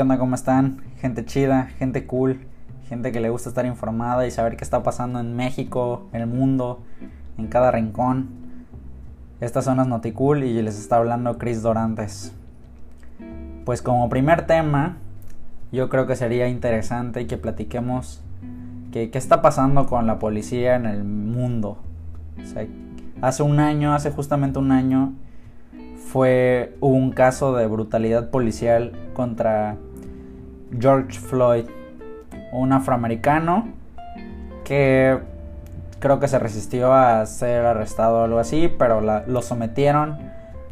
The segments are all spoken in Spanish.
¿Qué onda? ¿Cómo están? Gente chida, gente cool, gente que le gusta estar informada y saber qué está pasando en México, el mundo, en cada rincón. Estas son las Noticool y les está hablando Chris Dorantes. Pues como primer tema, yo creo que sería interesante que platiquemos qué está pasando con la policía en el mundo. hace un año, hace justamente un año, fue un caso de brutalidad policial contra George Floyd, un afroamericano que creo que se resistió a ser arrestado o algo así, pero lo sometieron,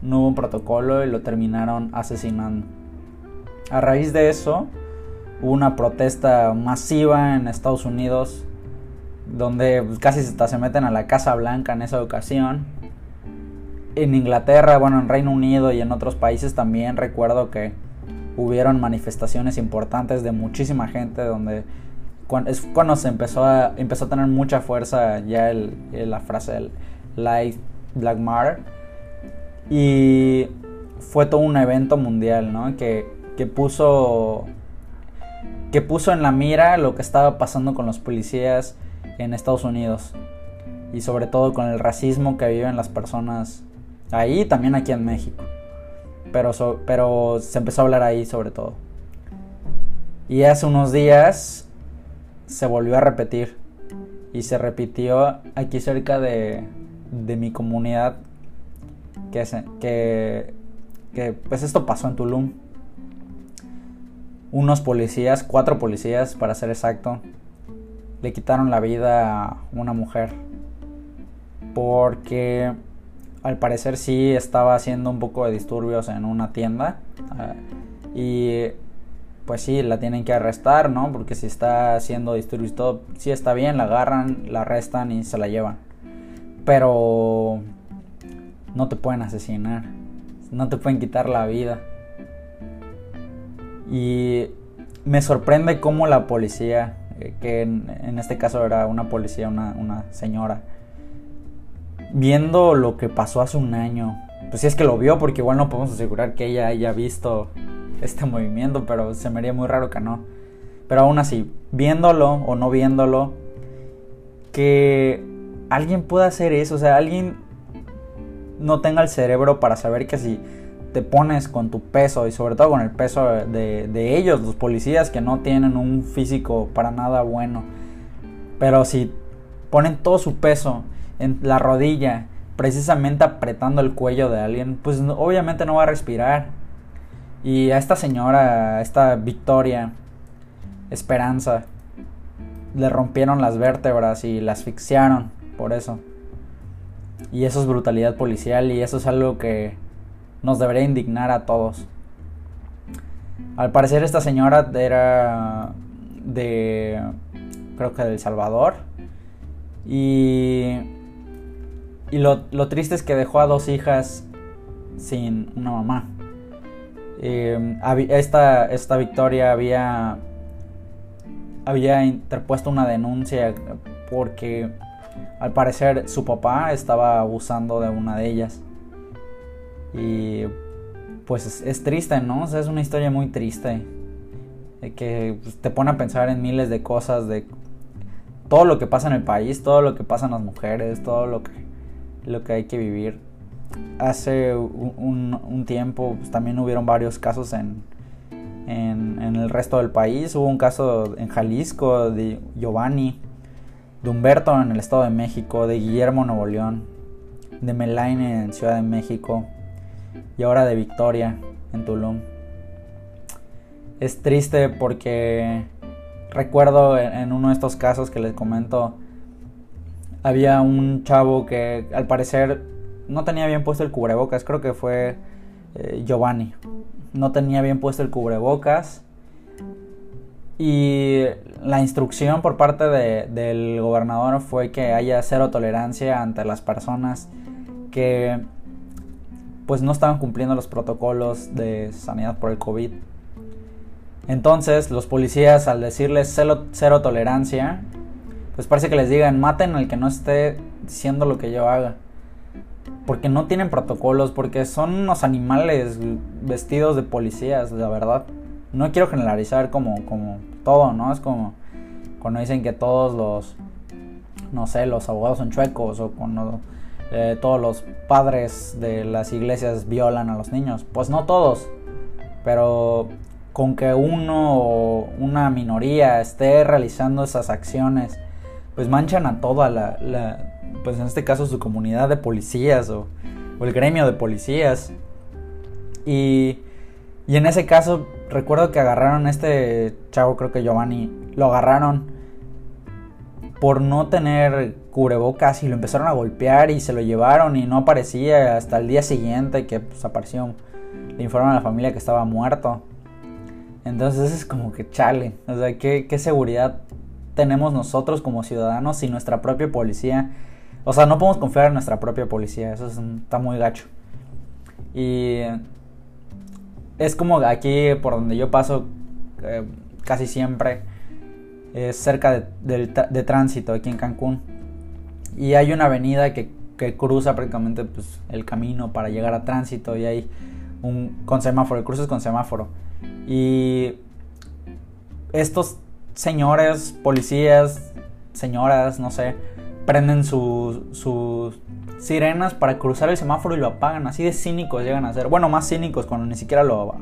no hubo un protocolo y lo terminaron asesinando. A raíz de eso, hubo una protesta masiva en Estados Unidos, donde casi hasta se meten a la Casa Blanca en esa ocasión en Inglaterra, bueno, en Reino Unido y en otros países también recuerdo que hubieron manifestaciones importantes de muchísima gente donde es cuando se empezó a, empezó a tener mucha fuerza ya el, la frase del Life Black Matter y fue todo un evento mundial, ¿no? Que, que puso que puso en la mira lo que estaba pasando con los policías en Estados Unidos y sobre todo con el racismo que viven las personas Ahí también aquí en México. Pero, pero se empezó a hablar ahí sobre todo. Y hace unos días se volvió a repetir. Y se repitió aquí cerca de, de mi comunidad. Que, que, que pues esto pasó en Tulum. Unos policías, cuatro policías para ser exacto, le quitaron la vida a una mujer. Porque al parecer sí estaba haciendo un poco de disturbios en una tienda. Ah, y pues sí, la tienen que arrestar, ¿no? Porque si está haciendo disturbios y todo, sí está bien, la agarran, la arrestan y se la llevan. Pero no te pueden asesinar, no te pueden quitar la vida. Y me sorprende cómo la policía, eh, que en, este caso era una policía, una, una señora, viendo lo que pasó hace un año, pues si es que lo vio, porque igual no podemos asegurar que ella haya visto este movimiento, pero se me haría muy raro que no. Pero aún así, viéndolo o no viéndolo, que alguien pueda hacer eso, o sea, alguien no tenga el cerebro para saber que si te pones con tu peso y sobre todo con el peso de, de ellos, los policías que no tienen un físico para nada bueno, pero si ponen todo su peso en la rodilla, precisamente apretando el cuello de alguien, pues obviamente no va a respirar. Y a esta señora, a esta Victoria Esperanza, le rompieron las vértebras y la asfixiaron por eso. Y eso es brutalidad policial y eso es algo que nos debería indignar a todos. Al parecer esta señora era de creo que de El Salvador y y lo, triste es que dejó a dos hijas sin una mamá. Em, esta, esta Victoria había, había interpuesto una denuncia porque al parecer su papá estaba abusando de una de ellas. Y pues es, triste, ¿no? es una historia muy triste. que pues, te pone a pensar en miles de cosas, de todo lo que pasa en el país, todo lo que pasa en las mujeres, todo lo que lo que hay que vivir. Hace un, tiempo pues, también hubieron varios casos en, en, el resto del país. Hubo un caso en Jalisco de Giovanni, de Humberto en el Estado de México, de Guillermo Nuevo León, de Melaine en Ciudad de México y ahora de Victoria en Tulum. Es triste porque recuerdo en uno de estos casos que les comento había un chavo que al parecer no tenía bien puesto el cubrebocas, creo que fue eh, Giovanni. No tenía bien puesto el cubrebocas. Y la instrucción por parte del gobernador fue que haya cero tolerancia ante las personas que pues no estaban cumpliendo los protocolos de sanidad por el COVID. Entonces los policías al decirles cero, cero tolerancia pues parece que les digan, maten al que no esté diciendo lo que yo haga. Porque no tienen protocolos, porque son unos animales vestidos de policías, la verdad. no quiero generalizar como, como todo, ¿no? Es como cuando dicen que todos los, no sé, los abogados son chuecos o cuando eh, todos los padres de las iglesias violan a los niños. Pues no todos, pero con que uno o una minoría esté realizando esas acciones, pues manchan a toda la, pues en este caso su comunidad de policías o, o el gremio de policías. Y, y en ese caso recuerdo que agarraron a este chavo, creo que Giovanni, lo agarraron por no tener cubrebocas y lo empezaron a golpear y se lo llevaron y no aparecía hasta el día siguiente que pues, apareció. Le informaron a la familia que estaba muerto. Entonces es como que chale. O sea, ¿qué, qué seguridad tenemos nosotros como ciudadanos y nuestra propia policía? O sea, no podemos confiar en nuestra propia policía. Eso está muy gacho. Y es como aquí por donde yo paso eh, casi siempre. Es cerca de, tránsito aquí en Cancún. Y hay una avenida que, que cruza prácticamente pues, el camino para llegar a tránsito. Y hay un con semáforo. El cruce con semáforo. Y estos señores, policías, señoras, no sé, prenden sus sirenas para cruzar el semáforo y lo apagan. Así de cínicos llegan a ser. Bueno, más cínicos cuando ni siquiera lo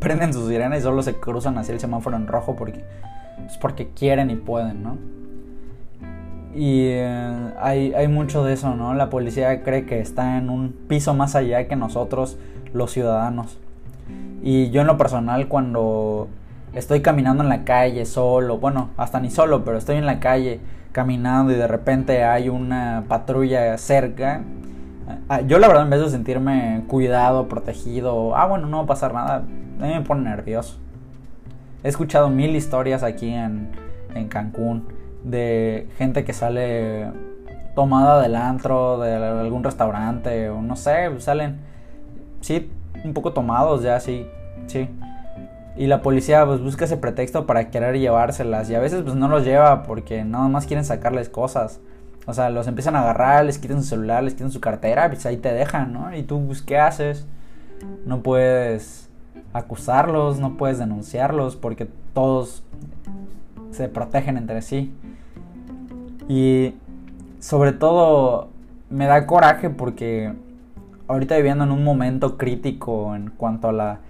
prenden sus sirenas y solo se cruzan así el semáforo en rojo porque, es porque quieren y pueden, ¿no? Y eh, hay, hay mucho de eso, ¿no? La policía cree que está en un piso más allá que nosotros, los ciudadanos. Y yo en lo personal cuando estoy caminando en la calle solo, bueno, hasta ni solo, pero estoy en la calle caminando y de repente hay una patrulla cerca, ah, yo la verdad en vez de sentirme cuidado, protegido, ah bueno, no va a pasar nada, a mí me pone nervioso. He escuchado mil historias aquí en, en Cancún de gente que sale tomada del antro, de algún restaurante, o no sé, salen, sí, un poco tomados ya, sí, sí. Y la policía pues busca ese pretexto para querer llevárselas y a veces pues no los lleva porque nada más quieren sacarles cosas. O sea, los empiezan a agarrar, les quitan su celular, les quitan su cartera, pues ahí te dejan, ¿no? Y tú pues ¿qué haces? No puedes acusarlos, no puedes denunciarlos porque todos se protegen entre sí. Y sobre todo me da coraje porque ahorita viviendo en un momento crítico en cuanto a la,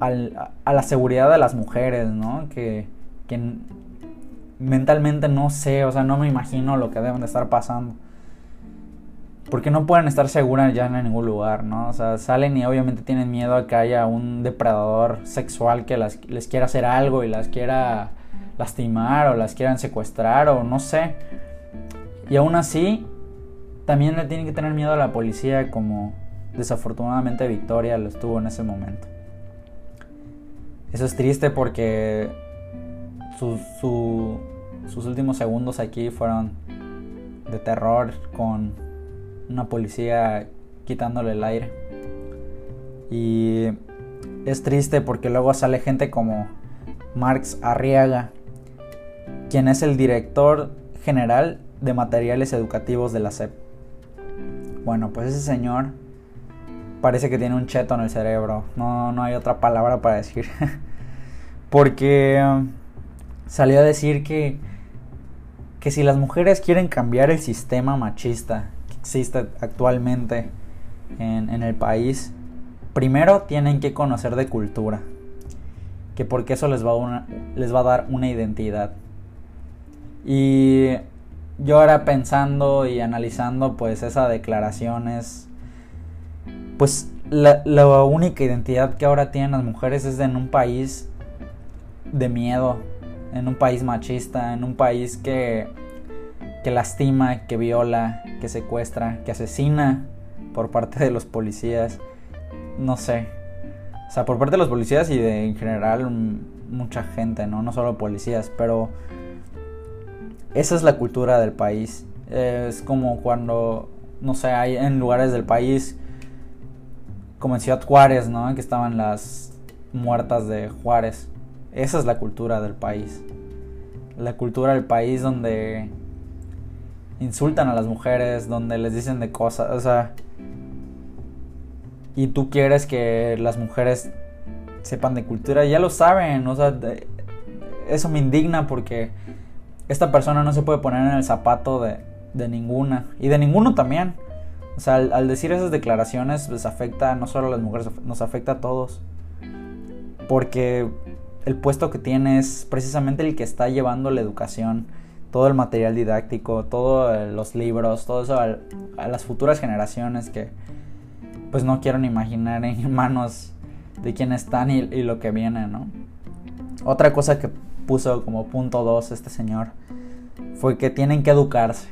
a la seguridad de las mujeres, ¿no? Que, que mentalmente no sé, o sea, no me imagino lo que deben de estar pasando. Porque no pueden estar seguras ya en ningún lugar, ¿no? O sea, salen y obviamente tienen miedo a que haya un depredador sexual que les quiera hacer algo y las quiera lastimar o las quieran secuestrar o no sé. Y aún así, también le tienen que tener miedo a la policía como desafortunadamente Victoria lo estuvo en ese momento. Eso es triste porque sus últimos segundos aquí fueron de terror con una policía quitándole el aire. Y es triste porque luego sale gente como Marx Arriaga, quien es el director general de materiales educativos de la SEP. Bueno, pues ese señor parece que tiene un cheto en el cerebro. No, no hay otra palabra para decir. Porque um, salió a decir que, que si las mujeres quieren cambiar el sistema machista que existe actualmente en, en el país, primero tienen que conocer de cultura. Que porque eso les va, una, les va a dar una identidad. Y yo ahora pensando y analizando pues esa declaración es pues la, única identidad que ahora tienen las mujeres es en un país de miedo, en un país machista, en un país que, que lastima, que viola, que secuestra, que asesina por parte de los policías. No sé. O sea, por parte de los policías y de en general mucha gente, ¿no? No solo policías, pero esa es la cultura del país. Es como cuando, no sé, hay en lugares del país como en Ciudad Juárez, ¿no? Que estaban las muertas de Juárez. Esa es la cultura del país. La cultura del país donde insultan a las mujeres, donde les dicen de cosas, o sea, y tú quieres que las mujeres sepan de cultura, ya lo saben, o sea, eso me indigna porque esta persona no se puede poner en el zapato de, de ninguna y de ninguno también. O sea, al, decir esas declaraciones, pues afecta no solo a las mujeres, nos afecta a todos. Porque el puesto que tiene es precisamente el que está llevando la educación, todo el material didáctico, todos los libros, todo eso a, las futuras generaciones que pues no quiero ni imaginar en manos de quién están y, y lo que viene, ¿no? Otra cosa que puso como punto 2 este señor fue que tienen que educarse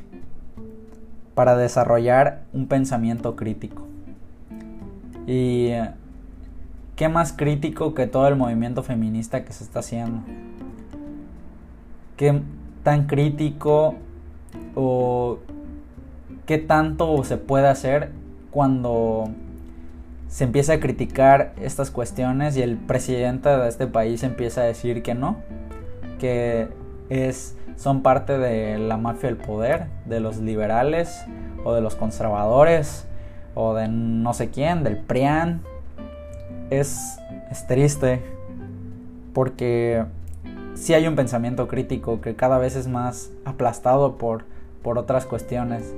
para desarrollar un pensamiento crítico. Y qué más crítico que todo el movimiento feminista que se está haciendo. Qué tan crítico o qué tanto se puede hacer cuando se empieza a criticar estas cuestiones y el presidente de este país empieza a decir que no, que es son parte de la mafia del poder, de los liberales o de los conservadores o de no sé quién, del PRIAN. Es, es triste porque si hay un pensamiento crítico que cada vez es más aplastado por, por otras cuestiones.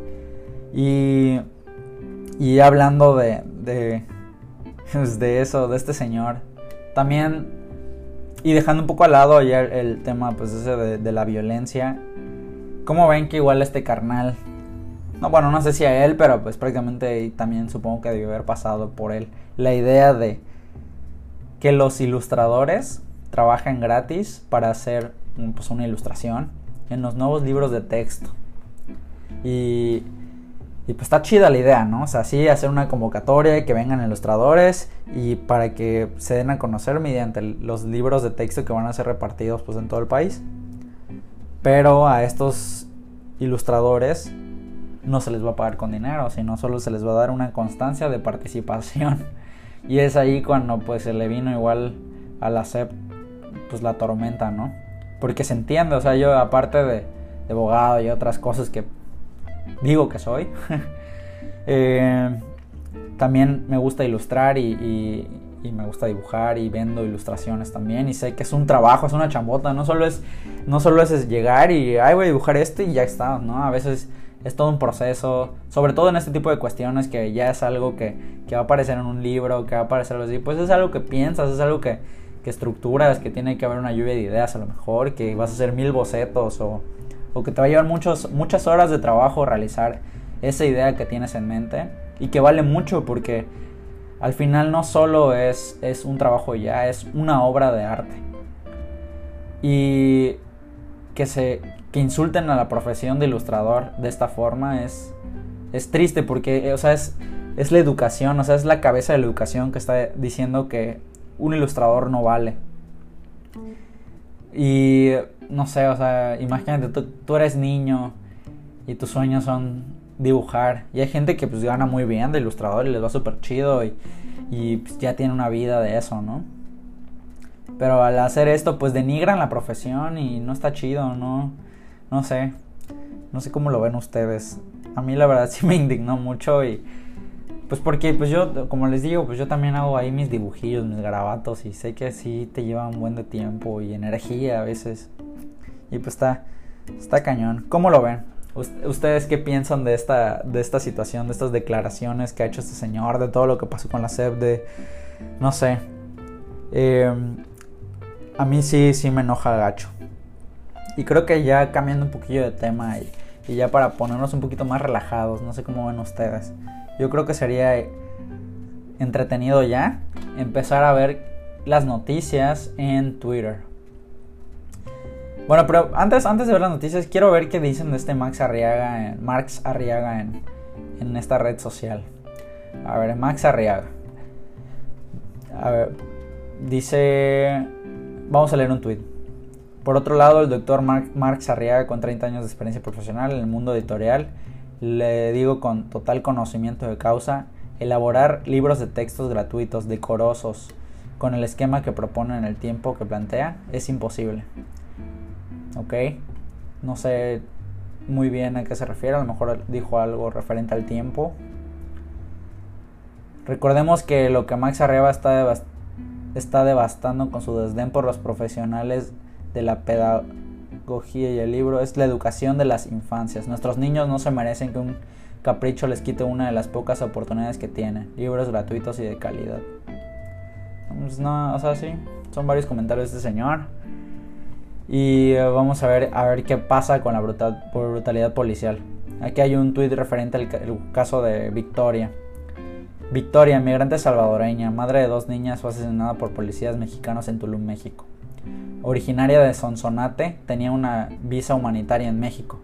Y, y hablando de, de, de eso, de este señor, también y dejando un poco al lado ya el, tema pues ese de, la violencia. ¿Cómo ven que igual este carnal? No, bueno, no sé si a él, pero pues prácticamente también supongo que debió haber pasado por él. La idea de que los ilustradores trabajan gratis para hacer pues, una ilustración en los nuevos libros de texto. Y y pues está chida la idea, ¿no? O sea, sí, hacer una convocatoria y que vengan ilustradores y para que se den a conocer mediante los libros de texto que van a ser repartidos pues en todo el país. Pero a estos ilustradores no se les va a pagar con dinero, sino solo se les va a dar una constancia de participación. Y es ahí cuando pues se le vino igual a la SEP pues la tormenta, ¿no? Porque se entiende, o sea, yo aparte de, de abogado y otras cosas que digo que soy. Eh, también me gusta ilustrar y, me gusta dibujar y vendo ilustraciones también. Y sé que es un trabajo, es una chambota. No solo es, no solo es llegar y, ay, voy a dibujar esto y ya está, ¿no? A veces es todo un proceso, sobre todo en este tipo de cuestiones que ya es algo que, va a aparecer en un libro, que va a aparecer así. Pues es algo que piensas, es algo que, que estructuras, que tiene que haber una lluvia de ideas a lo mejor, que vas a hacer mil bocetos o o que te va a llevar muchos, muchas horas de trabajo realizar esa idea que tienes en mente y que vale mucho porque al final no solo es, es un trabajo ya, es una obra de arte. Y que se que insulten a la profesión de ilustrador de esta forma es, es triste porque, o sea, es, es la educación, o sea, es la cabeza de la educación que está diciendo que un ilustrador no vale. Y no sé, o sea, imagínate, tú, eres niño y tus sueños son dibujar. Y hay gente que pues gana muy bien de ilustrador y les va súper chido y, y pues, ya tiene una vida de eso, ¿no? Pero al hacer esto pues denigran la profesión y no está chido, ¿no? No sé. No sé cómo lo ven ustedes. A mí la verdad sí me indignó mucho y pues porque pues yo, como les digo, pues yo también hago ahí mis dibujillos, mis garabatos y sé que sí te llevan un buen de tiempo y energía a veces. Y pues está, está cañón. ¿Cómo lo ven? ¿Ustedes qué piensan de esta, de esta situación, de estas declaraciones que ha hecho este señor, de todo lo que pasó con la SEP, de... No sé. Em, a mí sí, sí me enoja gacho. Y creo que ya cambiando un poquillo de tema y, y ya para ponernos un poquito más relajados, no sé cómo ven ustedes. Yo creo que sería entretenido ya empezar a ver las noticias en Twitter. Bueno, pero antes, antes de ver las noticias, quiero ver qué dicen de este Max Arriaga, en, Marx Arriaga en, en esta red social. A ver, Max Arriaga. A ver, dice... Vamos a leer un tweet. Por otro lado, el doctor Marx Arriaga, con 30 años de experiencia profesional en el mundo editorial, le digo con total conocimiento de causa, elaborar libros de textos gratuitos, decorosos, con el esquema que propone en el tiempo que plantea, es imposible. ¿Ok? No sé muy bien a qué se refiere, a lo mejor dijo algo referente al tiempo. Recordemos que lo que Max Arriba está está devastando con su desdén por los profesionales de la pedagogía y el libro es la educación de las infancias. Nuestros niños no se merecen que un capricho les quite una de las pocas oportunidades que tienen. Libros gratuitos y de calidad. Pues o sea, sí, son varios comentarios de este señor. Y eh, vamos a ver, a ver qué pasa con la brutalidad policial. Aquí hay un tuit referente al caso de Victoria. Victoria, migrante salvadoreña, madre de dos niñas, fue asesinada por policías mexicanos en Tulum, México. Originaria de Sonsonate, tenía una visa humanitaria en México.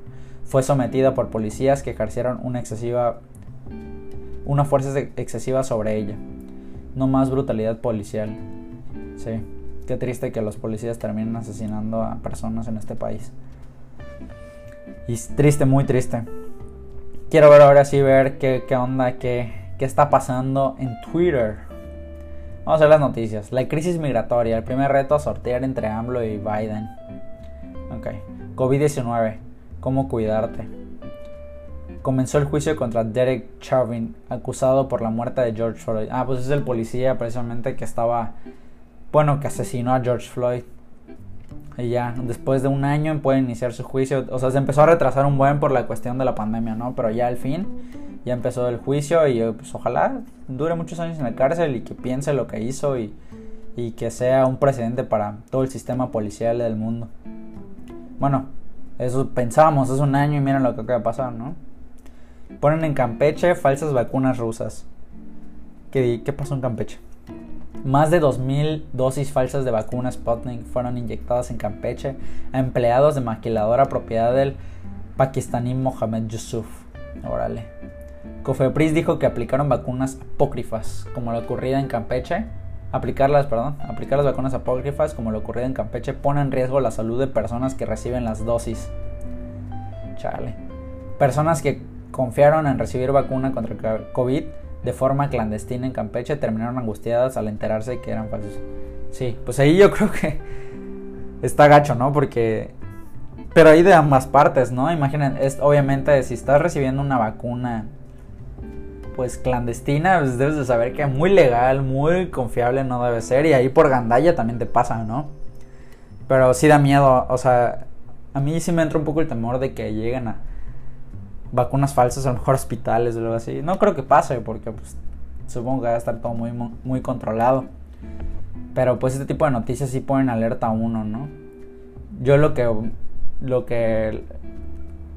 Fue sometida por policías que ejercieron una excesiva una fuerza excesiva sobre ella. No más brutalidad policial. Sí, qué triste que los policías terminen asesinando a personas en este país. Y triste, muy triste. Quiero ver ahora sí ver qué, qué onda, qué, qué está pasando en Twitter. Vamos a ver las noticias. La crisis migratoria, el primer reto a sortear entre AMLO y Biden. Ok. COVID-19, cómo cuidarte. Comenzó el juicio contra Derek Chauvin, acusado por la muerte de George Floyd. Ah, pues es el policía precisamente que estaba, bueno, que asesinó a George Floyd. Y ya, después de un año puede iniciar su juicio. O sea, se empezó a retrasar un buen por la cuestión de la pandemia, ¿no? Pero ya al fin ya empezó el juicio y pues ojalá dure muchos años en la cárcel y que piense lo que hizo y, y que sea un precedente para todo el sistema policial del mundo. Bueno, eso pensábamos hace un año y miren lo que acaba de pasar, ¿no? Ponen en Campeche falsas vacunas rusas. ¿Qué, qué pasó en Campeche? Más de 2.000 dosis falsas de vacunas Sputnik fueron inyectadas en Campeche a empleados de maquiladora propiedad del pakistaní Mohamed Yusuf. Órale. Cofepris dijo que aplicaron vacunas apócrifas, como la ocurrida en Campeche. Aplicarlas, perdón, aplicar las vacunas apócrifas, como lo ocurrido en Campeche, pone en riesgo la salud de personas que reciben las dosis. Chale. Personas que confiaron en recibir vacuna contra COVID de forma clandestina en Campeche terminaron angustiadas al enterarse que eran falsos. Sí, pues ahí yo creo que está gacho, ¿no? Porque pero hay de ambas partes, ¿no? Imaginen, obviamente si estás recibiendo una vacuna pues clandestina, pues debes de saber que muy legal, muy confiable no debe ser. Y ahí por gandalla también te pasa, ¿no? Pero sí da miedo, o sea, a mí sí me entra un poco el temor de que lleguen a vacunas falsas, a lo mejor hospitales o algo así. No creo que pase, porque pues supongo que va a estar todo muy, muy controlado. Pero pues este tipo de noticias sí ponen alerta a uno, ¿no? Yo lo que lo que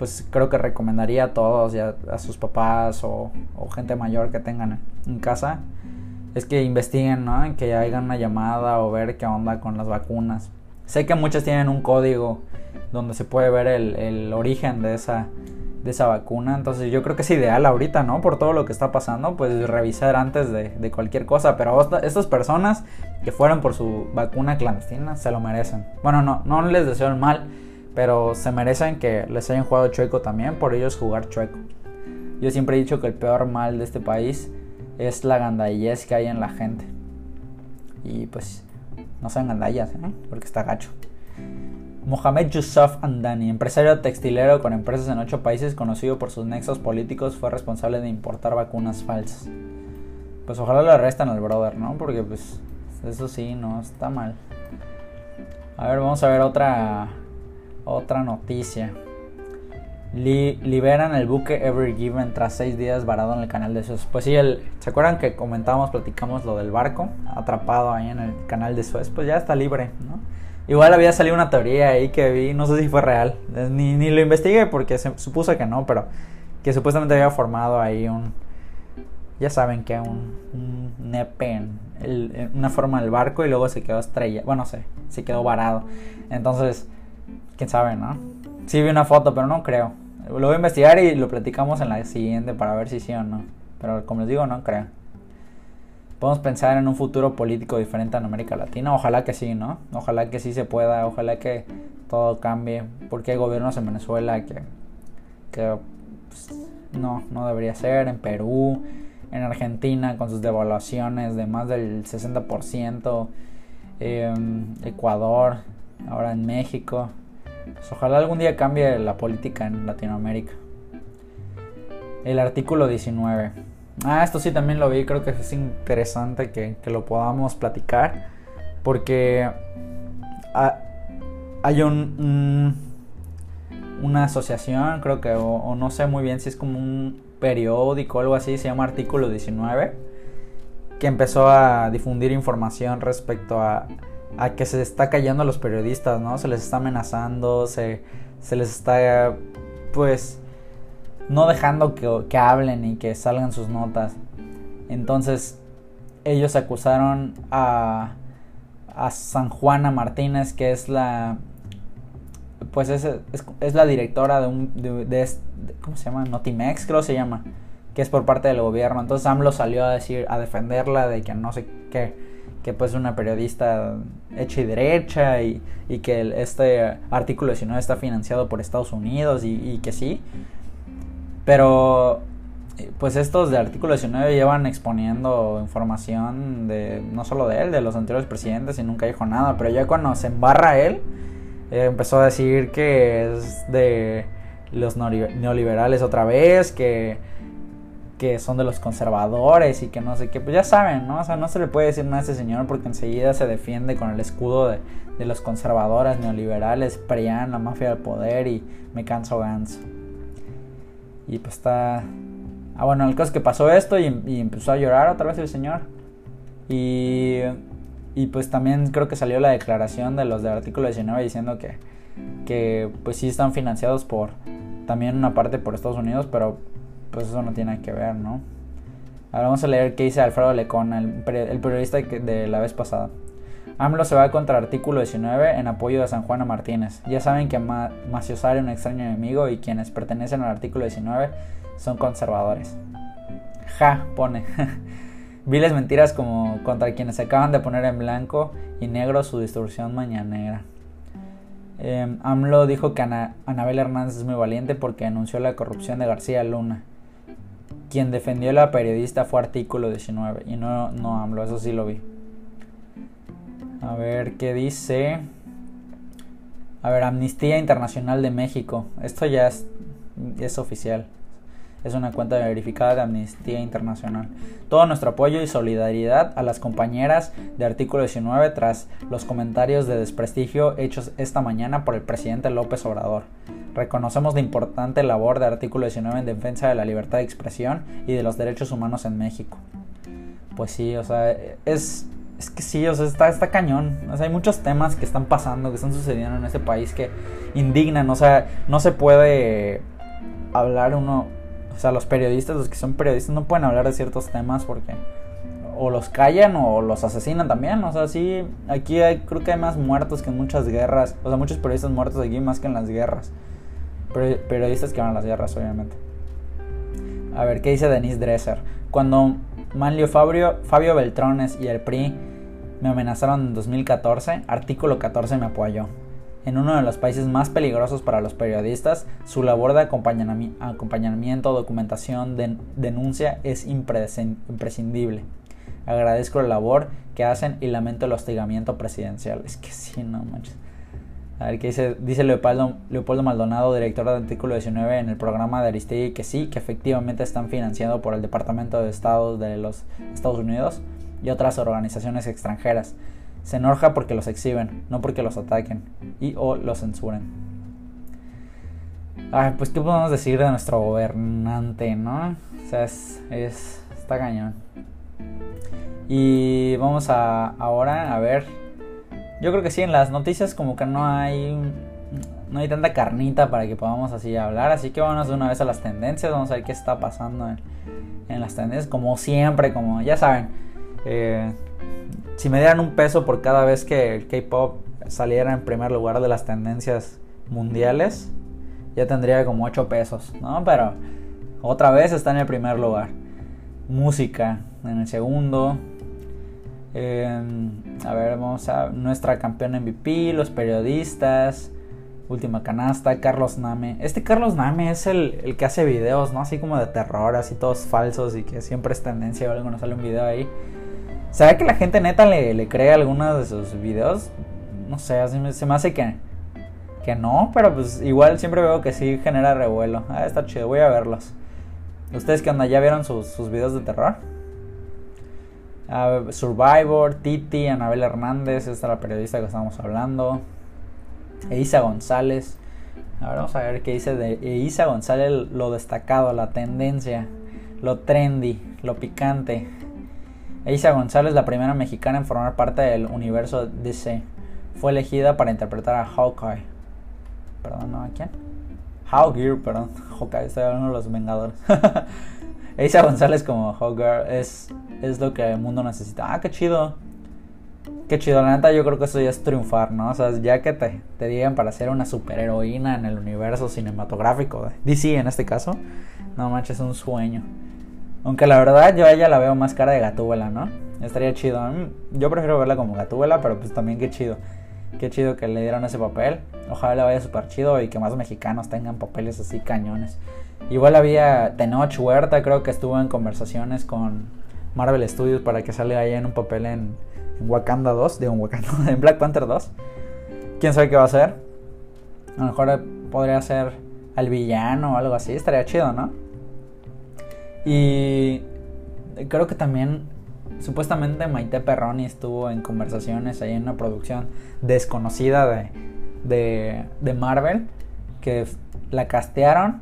pues creo que recomendaría a todos, ya a sus papás o, gente mayor que tengan en casa, es que investiguen, ¿no? Que hagan una llamada o ver qué onda con las vacunas. Sé que muchas tienen un código donde se puede ver el, origen de esa, de esa vacuna. Entonces yo creo que es ideal ahorita, ¿no? Por todo lo que está pasando, pues revisar antes de, de cualquier cosa. Pero estas personas que fueron por su vacuna clandestina se lo merecen. Bueno, no, no les deseo el mal pero se merecen que les hayan jugado chueco también por ellos jugar chueco. Yo siempre he dicho que el peor mal de este país es la gandallez que hay en la gente. Y pues no sean gandallas, ¿eh? porque está gacho. Mohamed Yusuf Andani, empresario textilero con empresas en ocho países, conocido por sus nexos políticos, fue responsable de importar vacunas falsas. Pues ojalá le arrestan al brother, ¿no? Porque pues eso sí, no, está mal. A ver, vamos a ver otra otra noticia. liberan el buque Ever Given tras seis días varado en el canal de Suez. Pues sí, el, ¿se acuerdan que comentábamos, platicamos lo del barco atrapado ahí en el canal de Suez? Pues ya está libre, ¿no? Igual había salido una teoría ahí que vi, no sé si fue real, ni, lo investigué porque se supuso que no, pero que supuestamente había formado ahí un, ya saben que un, un nepe una forma del barco y luego se quedó estrella, bueno, sé, se quedó varado. Entonces, quién sabe, ¿no? Sí vi una foto, pero no creo. Lo voy a investigar y lo platicamos en la siguiente para ver si sí o no. Pero como les digo, no creo. Podemos pensar en un futuro político diferente en América Latina. Ojalá que sí, ¿no? Ojalá que sí se pueda. Ojalá que todo cambie. Porque hay gobiernos en Venezuela que, que pues, no, no debería ser. En Perú, en Argentina con sus devaluaciones de más del 60%. Ecuador, ahora en México. Ojalá algún día cambie la política en Latinoamérica. El artículo 19. Ah, esto sí también lo vi, creo que es interesante que, lo podamos platicar. Porque hay un, una asociación, creo que, o, no sé muy bien si es como un periódico o algo así, se llama Artículo 19, que empezó a difundir información respecto a, a que se está callando a los periodistas, ¿no? Se les está amenazando, se, se les está, pues, no dejando que, que hablen y que salgan sus notas. Entonces, ellos acusaron a, a San Juana Martínez, que es la pues es, es, la directora de un de, ¿cómo se llama? Notimex creo se llama que es por parte del gobierno entonces AMLO salió a decir a defenderla de que no sé qué que pues una periodista hecha y derecha y, y que este artículo 19 está financiado por Estados Unidos y, y que sí. Pero pues estos de artículo 19 llevan exponiendo información de no solo de él, de los anteriores presidentes y nunca dijo nada, pero ya cuando se embarra él, eh, empezó a decir que es de los neoliberales otra vez, que, que son de los conservadores y que no sé qué, pues ya saben, ¿no? O sea, no se le puede decir nada a ese señor porque enseguida se defiende con el escudo de, de los conservadores, neoliberales, PRIAN, la mafia del poder y me canso ganso. Y pues está Ah, bueno, el caso es que pasó esto y, empezó a llorar otra vez el señor. Y, y pues también creo que salió la declaración de los del artículo 19 diciendo que, que pues sí están financiados por también una parte por Estados Unidos, pero pues eso no tiene que ver, ¿no? Ahora vamos a leer qué dice Alfredo Lecona, el, periodista de la vez pasada. AMLO se va contra artículo 19 en apoyo de San Juana Martínez. Ya saben que Maciosare es un extraño enemigo y quienes pertenecen al artículo 19 son conservadores. Ja, pone. Viles mentiras como contra quienes se acaban de poner en blanco y negro su distorsión mañanera. Eh, AMLO dijo que Anabel Hernández es muy valiente porque anunció la corrupción de García Luna. Quien defendió a la periodista fue artículo 19 y no, no AMLO, eso sí lo vi. A ver qué dice. A ver, Amnistía Internacional de México. Esto ya es, es oficial es una cuenta verificada de Amnistía Internacional. Todo nuestro apoyo y solidaridad a las compañeras de artículo 19 tras los comentarios de desprestigio hechos esta mañana por el presidente López Obrador. Reconocemos la importante labor de artículo 19 en defensa de la libertad de expresión y de los derechos humanos en México. Pues sí, o sea, es, es que sí, o sea, está, está cañón. O sea, hay muchos temas que están pasando, que están sucediendo en este país que indignan. O sea, no se puede hablar uno o sea, los periodistas, los que son periodistas, no pueden hablar de ciertos temas porque o los callan o los asesinan también. O sea, sí, aquí hay, creo que hay más muertos que en muchas guerras. O sea, muchos periodistas muertos aquí más que en las guerras. periodistas que van a las guerras, obviamente. A ver, ¿qué dice Denise Dresser? Cuando Manlio Fabio, Fabio Beltrones y el PRI me amenazaron en 2014, artículo 14 me apoyó en uno de los países más peligrosos para los periodistas, su labor de acompañamiento, documentación, denuncia es imprescindible. Agradezco la labor que hacen y lamento el hostigamiento presidencial. Es que sí, no manches. A ver qué dice, dice Leopoldo, Maldonado, director de artículo 19 en el programa de Aristegui, que sí, que efectivamente están financiados por el Departamento de Estado de los Estados Unidos y otras organizaciones extranjeras se enoja porque los exhiben, no porque los ataquen y o los censuren. Ay, pues qué podemos decir de nuestro gobernante, ¿no? O sea, es, es está cañón. Y vamos a ahora a ver. Yo creo que sí, en las noticias como que no hay no hay tanta carnita para que podamos así hablar, así que vamos de una vez a las tendencias, vamos a ver qué está pasando en, en las tendencias, como siempre, como ya saben. Eh, si me dieran un peso por cada vez que el K-pop saliera en primer lugar de las tendencias mundiales, ya tendría como 8 pesos, ¿no? Pero otra vez está en el primer lugar. Música en el segundo. a ver, vamos a nuestra campeona MVP, los periodistas, última canasta, Carlos Name. Este Carlos Name es el, el, que hace videos, ¿no? Así como de terror, así todos falsos y que siempre es tendencia o algo, no sale un video ahí. ¿Sabe que la gente neta le, le cree algunos de sus videos? No sé, así se me hace que, que no, pero pues igual siempre veo que sí genera revuelo. Ah, está chido, voy a verlos. ¿Ustedes qué onda? ¿Ya vieron sus, sus videos de terror? Survivor, Titi, Anabel Hernández, esta es la periodista que estábamos hablando. Eisa González. Ahora vamos a ver qué dice de Eisa González, lo destacado, la tendencia, lo trendy, lo picante. Eisa González, la primera mexicana en formar parte del universo DC. Fue elegida para interpretar a Hawkeye. Perdón, ¿no? ¿A quién? Hawkeye, perdón. Hawkeye, estoy hablando de los Vengadores. Eisa González como Hawkeye es, es lo que el mundo necesita. Ah, qué chido. Qué chido, la neta yo creo que eso ya es triunfar, ¿no? O sea, ya que te, te digan para ser una superheroína en el universo cinematográfico de DC en este caso, no manches, es un sueño. Aunque la verdad yo a ella la veo más cara de Gatúbela, ¿no? Estaría chido. Yo prefiero verla como Gatúbela, pero pues también qué chido. Qué chido que le dieron ese papel. Ojalá le vaya súper chido y que más mexicanos tengan papeles así cañones. Igual había Tenoch Huerta, creo que estuvo en conversaciones con Marvel Studios para que salga ahí en un papel en, Wakanda 2, de un Wakanda, en Black Panther 2. Quién sabe qué va a hacer. A lo mejor podría ser al villano o algo así, estaría chido, ¿no? Y creo que también supuestamente Maite Perroni estuvo en conversaciones ahí en una producción desconocida de, de, de Marvel que la castearon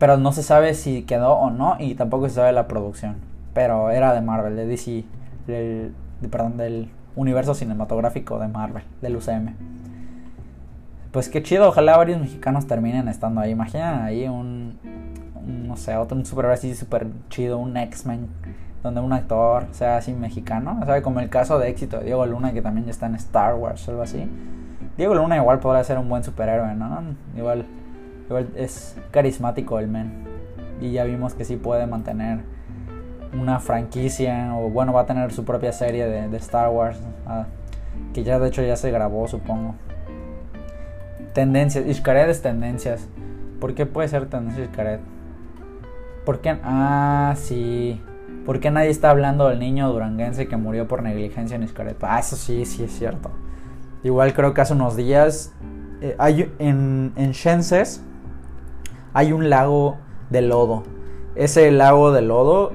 pero no se sabe si quedó o no y tampoco se sabe la producción. Pero era de Marvel, de DC, del, perdón, del universo cinematográfico de Marvel, del UCM. Pues qué chido, ojalá varios mexicanos terminen estando ahí. Imagina ahí un, no sé, otro un super así super chido, un X-Men, donde un actor sea así mexicano. O sea, como el caso de éxito de Diego Luna, que también ya está en Star Wars o algo así. Diego Luna igual podría ser un buen superhéroe, ¿no? Igual es carismático el men. Y ya vimos que sí puede mantener una franquicia. O bueno, va a tener su propia serie de, Star Wars. Ah, que ya de hecho ya se grabó, supongo. Tendencias. Iscaret es tendencias. ¿Por qué puede ser tendencia Iscaret? ¿Por qué? Ah, sí. ¿Por qué nadie está hablando del niño duranguense que murió por negligencia en Iscaret? Ah, eso sí, sí es cierto. Igual creo que hace unos días eh, hay en, en Shenses hay un lago de lodo. Ese lago de lodo,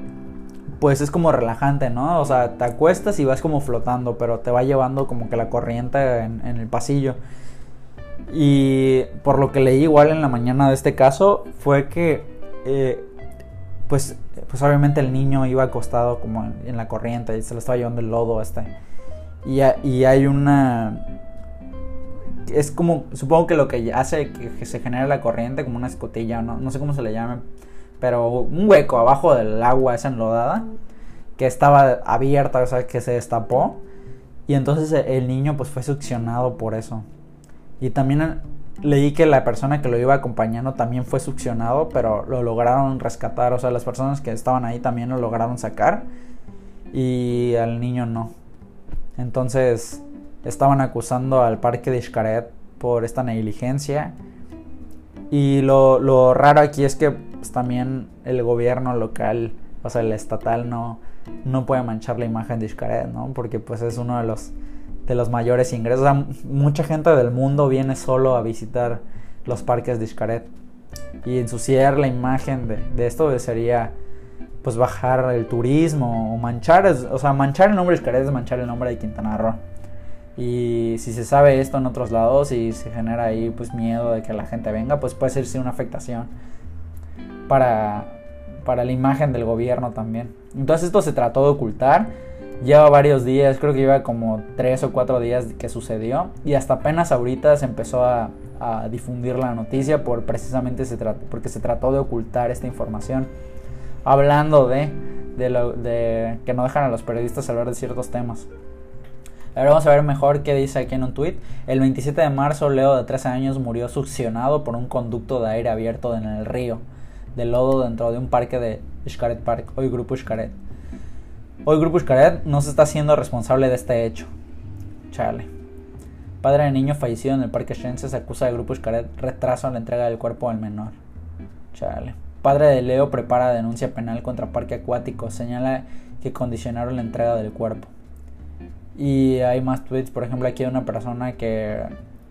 pues es como relajante, ¿no? O sea, te acuestas y vas como flotando, pero te va llevando como que la corriente en, el pasillo. Y por lo que leí igual en la mañana de este caso, fue que, eh, pues, pues obviamente el niño iba acostado como en, la corriente y se lo estaba llevando el lodo este. Y, y hay una es como, supongo que lo que hace que, se genere la corriente, como una escotilla, no, no sé cómo se le llame, pero un hueco abajo del agua esa enlodada, que estaba abierta, o sea, que se destapó, y entonces el niño pues fue succionado por eso. Y también leí que la persona que lo iba acompañando también fue succionado, pero lo lograron rescatar, o sea, las personas que estaban ahí también lo lograron sacar, y al niño no. Entonces, estaban acusando al parque de Xcaret por esta negligencia. Y lo, raro aquí es que pues, también el gobierno local, o sea, el estatal, no, no puede manchar la imagen de Xcaret, ¿no? Porque pues es uno de los, de los mayores ingresos. O sea, mucha gente del mundo viene solo a visitar los parques de Xcaret. Y ensuciar la imagen de, de esto sería pues bajar el turismo o manchar, o sea, manchar el nombre de Xcaret es manchar el nombre de Quintana Roo. Y si se sabe esto en otros lados y se genera ahí pues miedo de que la gente venga, pues puede ser una afectación para, para la imagen del gobierno también. Entonces esto se trató de ocultar. Lleva varios días, creo que lleva como tres o cuatro días que sucedió. Y hasta apenas ahorita se empezó a, difundir la noticia por precisamente se porque se trató de ocultar esta información. Hablando de, de, que no dejan a los periodistas hablar de ciertos temas. Ahora vamos a ver mejor qué dice aquí en un tweet. El 27 de marzo, Leo de 13 años murió succionado por un conducto de aire abierto en el río de lodo dentro de un parque de Xcaret Park, hoy Grupo Xcaret. Hoy Grupo Xcaret no se está haciendo responsable de este hecho. Chale. Padre de niño fallecido en el parque Shense se acusa de Grupo Xcaret retraso en la entrega del cuerpo del menor. Chale. Padre de Leo prepara denuncia penal contra parque acuático. Señala que condicionaron la entrega del cuerpo. Y hay más tweets, por ejemplo, aquí hay una persona que,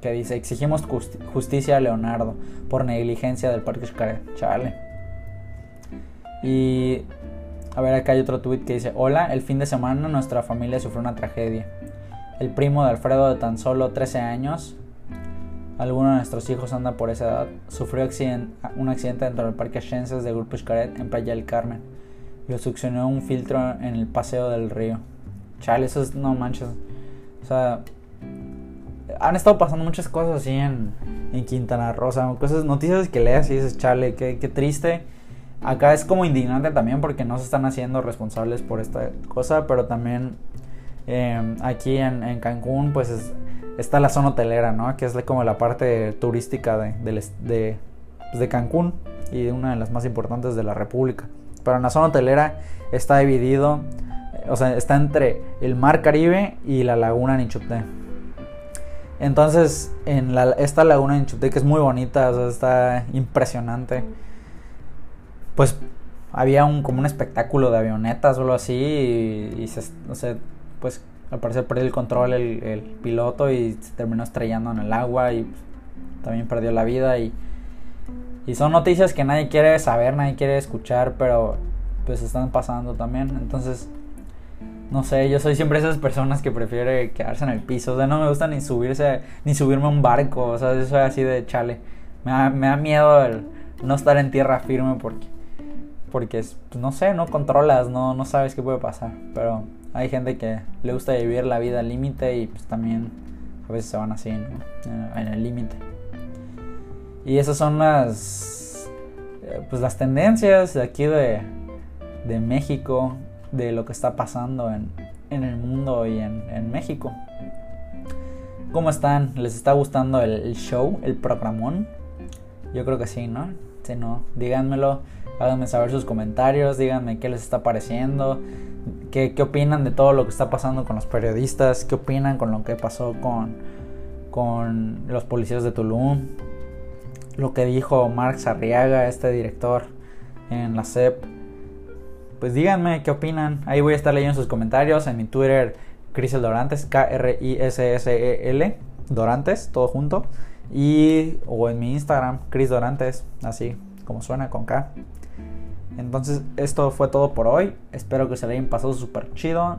que dice, exigimos justicia a Leonardo por negligencia del Parque Xcaret. Chale. Y a ver, acá hay otro tweet que dice, hola, el fin de semana nuestra familia sufrió una tragedia. El primo de Alfredo de tan solo 13 años, alguno de nuestros hijos anda por esa edad, sufrió un accidente dentro del parque Shenses de Grupo Xcaret en Playa del Carmen y succionó un filtro en el paseo del río. Chale, eso es, no manches. O sea, han estado pasando muchas cosas así en, en Quintana Roo, cosas, noticias que leas y dices, chale, qué, qué triste Acá es como indignante también porque no se están haciendo responsables por esta cosa, pero también em, aquí en, Cancún pues está la zona hotelera, ¿no? Que es como la parte turística de, pues, de, Cancún y una de las más importantes de la República. Pero en la zona hotelera está dividido, o sea, está entre el mar Caribe y la laguna Nichuté. Entonces, en esta laguna Nichuté, que es muy bonita, o sea, está impresionante pues había un como un espectáculo de avionetas o algo así y, se, no sé, pues al parecer perdió el control el, piloto y se terminó estrellando en el agua y también perdió la vida y, y son noticias que nadie quiere saber, nadie quiere escuchar, pero pues están pasando también, entonces no sé, yo soy siempre esas personas que prefiere quedarse en el piso, o sea, no me gusta ni subirse, ni subirme a un barco, o sea, yo soy así de chale, me da, me da miedo el no estar en tierra firme porque porque no sé, no controlas, no, no sabes qué puede pasar. Pero hay gente que le gusta vivir la vida al límite y pues también a veces se van así, ¿no? En el límite. Y esas son las, eh, pues las tendencias de aquí de, de México, de lo que está pasando en, en el mundo y en, en, México. ¿Cómo están? ¿Les está gustando el, el show, el programón? Yo creo que sí, ¿no? Si no, díganmelo Háganme saber sus comentarios, díganme qué les está pareciendo, qué, qué opinan de todo lo que está pasando con los periodistas, qué opinan con lo que pasó con, con los policías de Tulum, lo que dijo Marx Arriaga, este director en la CEP. Pues díganme qué opinan. Ahí voy a estar leyendo sus comentarios en mi Twitter, Crisel Dorantes, K-R-I-S-S-E-L, Dorantes, todo junto. Y, o en mi Instagram, Cris Dorantes, así como suena con K. Entonces, esto fue todo por hoy. Espero que se le hayan pasado súper chido.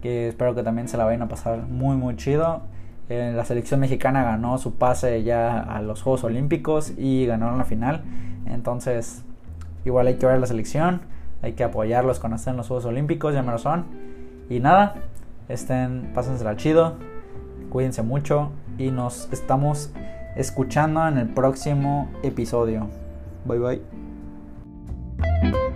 Que espero que también se la vayan a pasar muy, muy chido. Eh, la selección mexicana ganó su pase ya a los Juegos Olímpicos y ganaron la final. Entonces, igual hay que ver la selección. Hay que apoyarlos cuando estén los Juegos Olímpicos, ya me lo son. Y nada, estén, pásensela chido. Cuídense mucho y nos estamos escuchando en el próximo episodio. Bye bye. Música